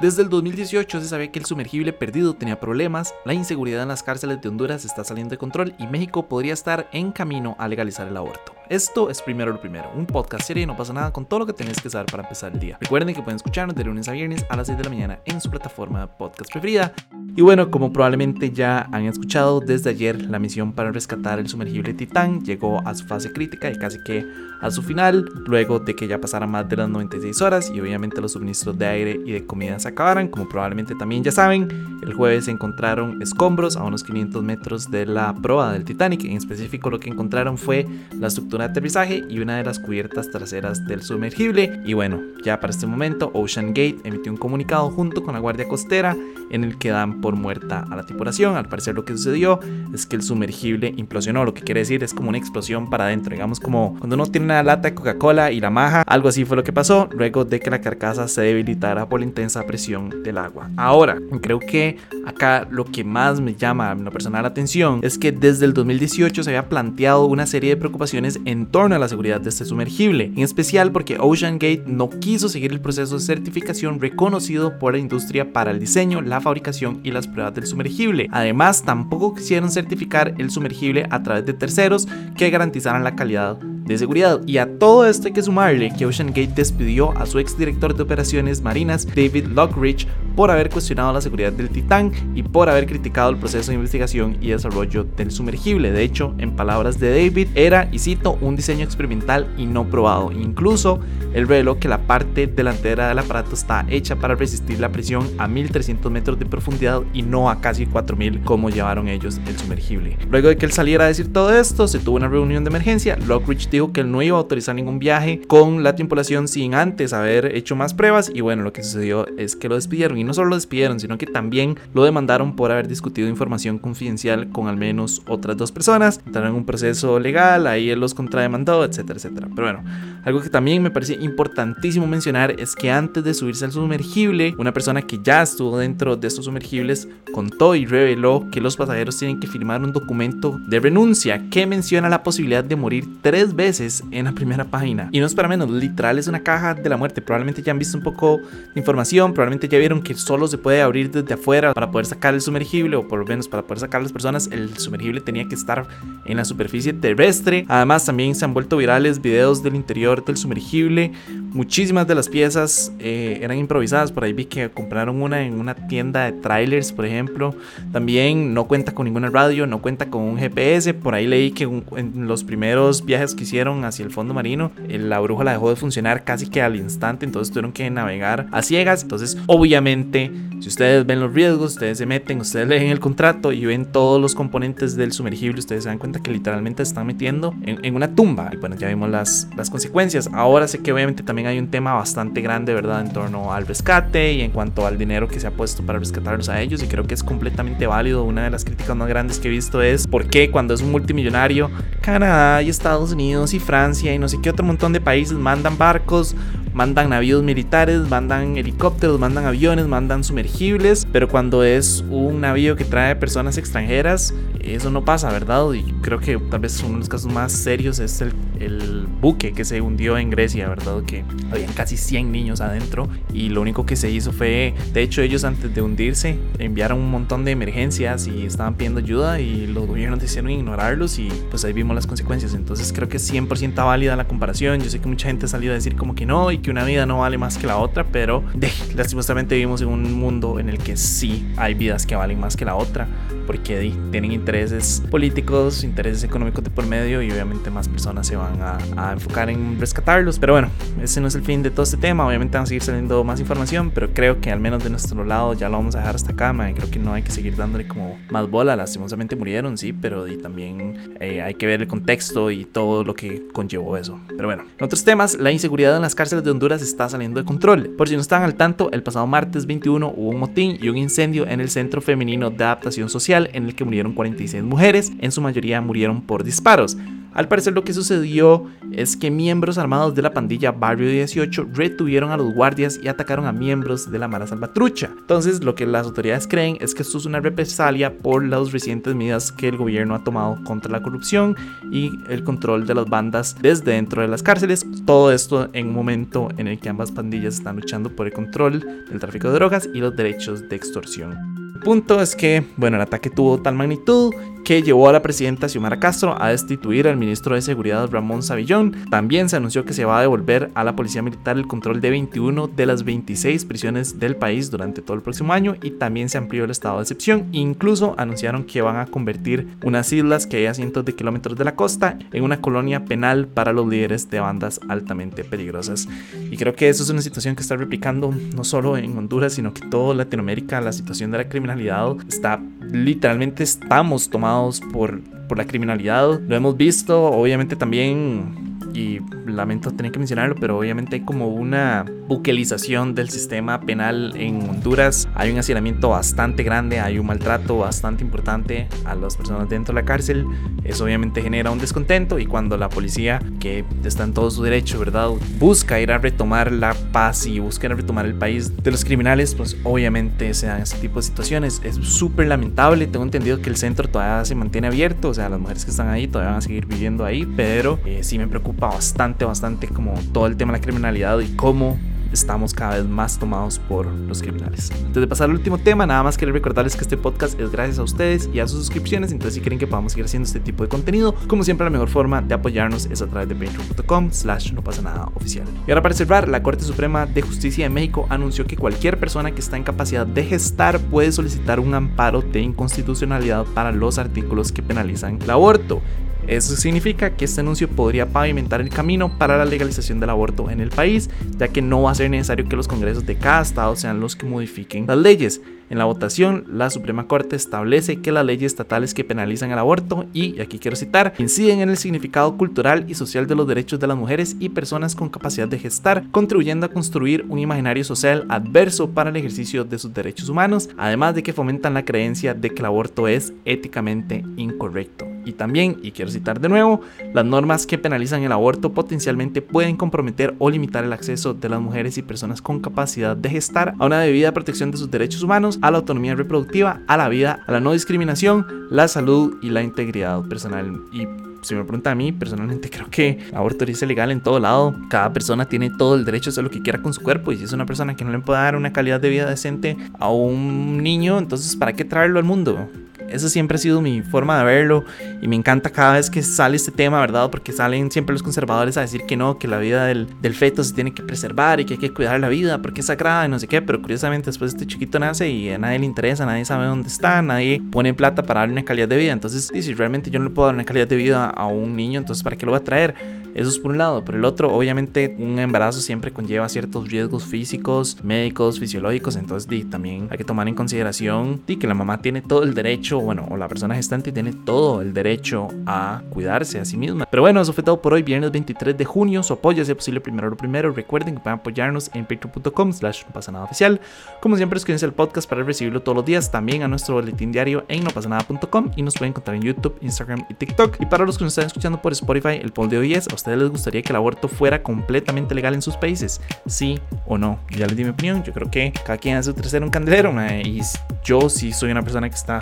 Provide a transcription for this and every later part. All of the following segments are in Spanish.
Desde el 2018 se sabía que el sumergible perdido tenía problemas, la inseguridad en las cárceles de Honduras está saliendo de control y México podría estar en camino a legalizar el aborto. Esto es primero lo primero, un podcast serie y no pasa nada con todo lo que tenés que saber para empezar el día. Recuerden que pueden escucharnos de lunes a viernes a las 6 de la mañana en su plataforma podcast preferida. Y bueno, como probablemente ya han escuchado, desde ayer la misión para rescatar el sumergible Titán llegó a su fase crítica y casi que a su final, luego de que ya pasaran más de las 96 horas y obviamente los suministros de aire y de comida se acabaran, como probablemente también ya saben, el jueves encontraron escombros a unos 500 metros de la proa del Titanic, en específico lo que encontraron fue la estructura de aterrizaje y una de las cubiertas traseras del sumergible. Y bueno, ya para este momento Ocean Gate emitió un comunicado junto con la Guardia Costera en el que dan por muerta a la tripulación. Al parecer lo que sucedió es que el sumergible implosionó, lo que quiere decir es como una explosión para adentro, digamos como cuando uno tiene una lata de Coca-Cola y la maja, algo así fue lo que pasó luego de que la carcasa se debilitara por la intensa presión del agua. Ahora, creo que acá lo que más me llama a lo personal la atención es que desde el 2018 se había planteado una serie de preocupaciones en torno a la seguridad de este sumergible, en especial porque Ocean Gate no quiso seguir el proceso de certificación reconocido por la industria para el diseño, la fabricación y las pruebas del sumergible. Además, tampoco quisieron certificar el sumergible a través de terceros que garantizaran la calidad de seguridad. Y a todo esto hay que sumarle que Ocean Gate despidió a su ex director de operaciones marinas, David Lockridge, por haber cuestionado la seguridad del Titán y por haber criticado el proceso de investigación y desarrollo del sumergible. De hecho, en palabras de David, era, y cito, un diseño experimental y no probado. Incluso, él reveló que la parte delantera del aparato está hecha para resistir la presión a 1300 metros de profundidad y no a casi 4000 como llevaron ellos el sumergible. Luego de que él saliera a decir todo esto, se tuvo una reunión de emergencia. Lockridge dijo que él no iba a autorizar ningún viaje con la tripulación sin antes haber hecho más pruebas y bueno, lo que sucedió es que lo despidieron y no solo lo despidieron, sino que también lo demandaron por haber discutido información confidencial con al menos otras dos personas. Entraron en un proceso legal, ahí él los contrademandó, etcétera, etcétera. Pero bueno, algo que también me parece importantísimo mencionar es que antes de subirse al sumergible, una persona que ya estuvo dentro de estos sumergibles contó y reveló que los pasajeros tienen que firmar un documento de renuncia que menciona la posibilidad de morir tres veces en la primera página. Y no es para menos, literal es una caja de la muerte. Probablemente ya han visto un poco de información, probablemente ya vieron que solo se puede abrir desde afuera para poder sacar el sumergible o por lo menos para poder sacar las personas. El sumergible tenía que estar en la superficie terrestre. Además también se han vuelto virales videos del interior del sumergible. Muchísimas de las piezas eh, eran improvisadas. Por ahí vi que compraron una en una tienda de trailers, por ejemplo. También no cuenta con ninguna radio, no cuenta con un GPS. Por ahí leí que en los primeros viajes que hicieron hacia el fondo marino, eh, la brújula dejó de funcionar casi que al instante. Entonces tuvieron que navegar a ciegas. Entonces, obviamente, si ustedes ven los riesgos, ustedes se meten, ustedes leen el contrato y ven todos los componentes del sumergible, ustedes se dan cuenta que literalmente están metiendo en, una tumba. Y bueno, ya vimos las, las consecuencias. Ahora sé que obviamente también hay un tema bastante grande, ¿verdad? En torno al rescate y en cuanto al dinero que se ha puesto para rescatarlos a ellos. Y creo que es completamente válido. Una de las críticas más grandes que he visto es por qué cuando es un multimillonario, Canadá y Estados Unidos y Francia y no sé qué otro montón de países mandan barcos mandan navíos militares, mandan helicópteros, mandan aviones, mandan sumergibles, pero cuando es un navío que trae personas extranjeras, eso no pasa, ¿verdad? Y creo que tal vez uno de los casos más serios es el, el buque que se hundió en Grecia, ¿verdad? Que habían casi 100 niños adentro y lo único que se hizo fue, de hecho ellos antes de hundirse enviaron un montón de emergencias y estaban pidiendo ayuda y los gobiernos decidieron ignorarlos y pues ahí vimos las consecuencias. Entonces creo que es 100% válida la comparación. Yo sé que mucha gente ha salido a decir como que no y que una vida no vale más que la otra, pero de, lastimosamente vivimos en un mundo en el que sí hay vidas que valen más que la otra, porque tienen intereses políticos, intereses económicos de por medio y obviamente más personas se van a, a, enfocar en rescatarlos. Pero bueno, ese no es el fin de todo este tema, obviamente van a seguir saliendo más información, pero creo que al menos de nuestro lado ya lo vamos a dejar hasta acá, y creo que no hay que seguir dándole como más bola, lastimosamente murieron, sí, pero y también eh, hay que ver el contexto y todo lo que conllevó eso. Pero bueno, en otros temas, la inseguridad en las cárceles de Honduras está saliendo de control. Por si no están al tanto, el pasado martes 21 hubo un motín y un incendio en el Centro Femenino de Adaptación Social en el que murieron 46 mujeres, en su mayoría murieron por disparos. Al parecer lo que sucedió es que miembros armados de la pandilla Barrio 18 retuvieron a los guardias y atacaron a miembros de la Mara Salvatrucha. Entonces lo que las autoridades creen es que esto es una represalia por las recientes medidas que el gobierno ha tomado contra la corrupción y el control de las bandas desde dentro de las cárceles. Todo esto en un momento en el que ambas pandillas están luchando por el control del tráfico de drogas y los derechos de extorsión. El punto es que, bueno, el ataque tuvo tal magnitud que llevó a la presidenta Xiomara Castro a destituir al ministro de Seguridad Ramón Savillón. También se anunció que se va a devolver a la Policía Militar el control de 21 de las 26 prisiones del país durante todo el próximo año y también se amplió el estado de excepción. Incluso anunciaron que van a convertir unas islas que hay a cientos de kilómetros de la costa en una colonia penal para los líderes de bandas altamente peligrosas. Y creo que eso es una situación que está replicando no solo en Honduras, sino que toda Latinoamérica. La situación de la criminalidad está literalmente estamos tomados por, por la criminalidad. Lo hemos visto, obviamente también y lamento tener que mencionarlo, pero obviamente hay como una buquelización del sistema penal en Honduras. Hay un hacinamiento bastante grande, hay un maltrato bastante importante a las personas dentro de la cárcel. Eso obviamente genera un descontento y cuando la policía, que está en todo su derecho, ¿verdad?, busca ir a retomar la paz y busca ir a retomar el país de los criminales, pues obviamente se dan ese tipo de situaciones. Es súper lamentable. Tengo entendido que el centro todavía se mantiene abierto, o sea, las mujeres que están ahí todavía van a seguir viviendo ahí, pero eh, sí me preocupa bastante, bastante como todo el tema de la criminalidad y cómo estamos cada vez más tomados por los criminales. Antes de pasar al último tema, nada más quiero recordarles que este podcast es gracias a ustedes y a sus suscripciones, entonces si quieren que podamos seguir haciendo este tipo de contenido, como siempre la mejor forma de apoyarnos es a través de patreon.com slash no pasa nada oficial. Y ahora para cerrar, la Corte Suprema de Justicia de México anunció que cualquier persona que está en capacidad de gestar puede solicitar un amparo de inconstitucionalidad para los artículos que penalizan el aborto. Eso significa que este anuncio podría pavimentar el camino para la legalización del aborto en el país, ya que no va a ser necesario que los congresos de cada estado sean los que modifiquen las leyes. En la votación, la Suprema Corte establece que las leyes estatales que penalizan el aborto y, aquí quiero citar, inciden en el significado cultural y social de los derechos de las mujeres y personas con capacidad de gestar, contribuyendo a construir un imaginario social adverso para el ejercicio de sus derechos humanos, además de que fomentan la creencia de que el aborto es éticamente incorrecto. Y también, y quiero citar de nuevo, las normas que penalizan el aborto potencialmente pueden comprometer o limitar el acceso de las mujeres y personas con capacidad de gestar a una debida protección de sus derechos humanos, a la autonomía reproductiva, a la vida, a la no discriminación, la salud y la integridad personal. Y si me pregunta a mí, personalmente creo que aborto es legal en todo lado. Cada persona tiene todo el derecho a hacer lo que quiera con su cuerpo. Y si es una persona que no le puede dar una calidad de vida decente a un niño, entonces ¿para qué traerlo al mundo? Esa siempre ha sido mi forma de verlo y me encanta cada vez que sale este tema, ¿verdad? Porque salen siempre los conservadores a decir que no, que la vida del, del feto se tiene que preservar y que hay que cuidar la vida porque es sagrada y no sé qué, pero curiosamente después este chiquito nace y a nadie le interesa, nadie sabe dónde está, nadie pone plata para darle una calidad de vida. Entonces, si realmente yo no le puedo dar una calidad de vida a un niño, entonces ¿para qué lo voy a traer? Eso es por un lado. Por el otro, obviamente, un embarazo siempre conlleva ciertos riesgos físicos, médicos, fisiológicos. Entonces, también hay que tomar en consideración que la mamá tiene todo el derecho, bueno, o la persona gestante tiene todo el derecho a cuidarse a sí misma. Pero bueno, eso fue todo por hoy, viernes 23 de junio. Su apoyo, sea posible, primero lo primero. Recuerden que pueden apoyarnos en patreon.com slash no pasa nada oficial. Como siempre, suscríbanse al podcast para recibirlo todos los días. También a nuestro boletín diario en no pasa nada.com y nos pueden encontrar en YouTube, Instagram y TikTok. Y para los que nos están escuchando por Spotify, el poll de hoy es ustedes les gustaría que el aborto fuera completamente legal en sus países? ¿Sí o no? Ya les di mi opinión. Yo creo que cada quien hace su tercero un candelero. Y yo sí soy una persona que está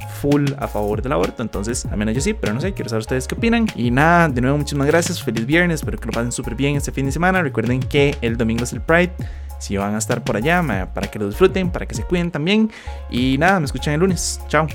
a favor del aborto. Entonces, al menos yo sí, pero no sé, quiero saber ustedes qué opinan. Y nada, de nuevo, muchísimas gracias. Feliz viernes. Espero que lo pasen súper bien este fin de semana. Recuerden que el domingo es el Pride si van a estar por allá, para que lo disfruten, para que se cuiden también. Y nada, me escuchan el lunes. Chao.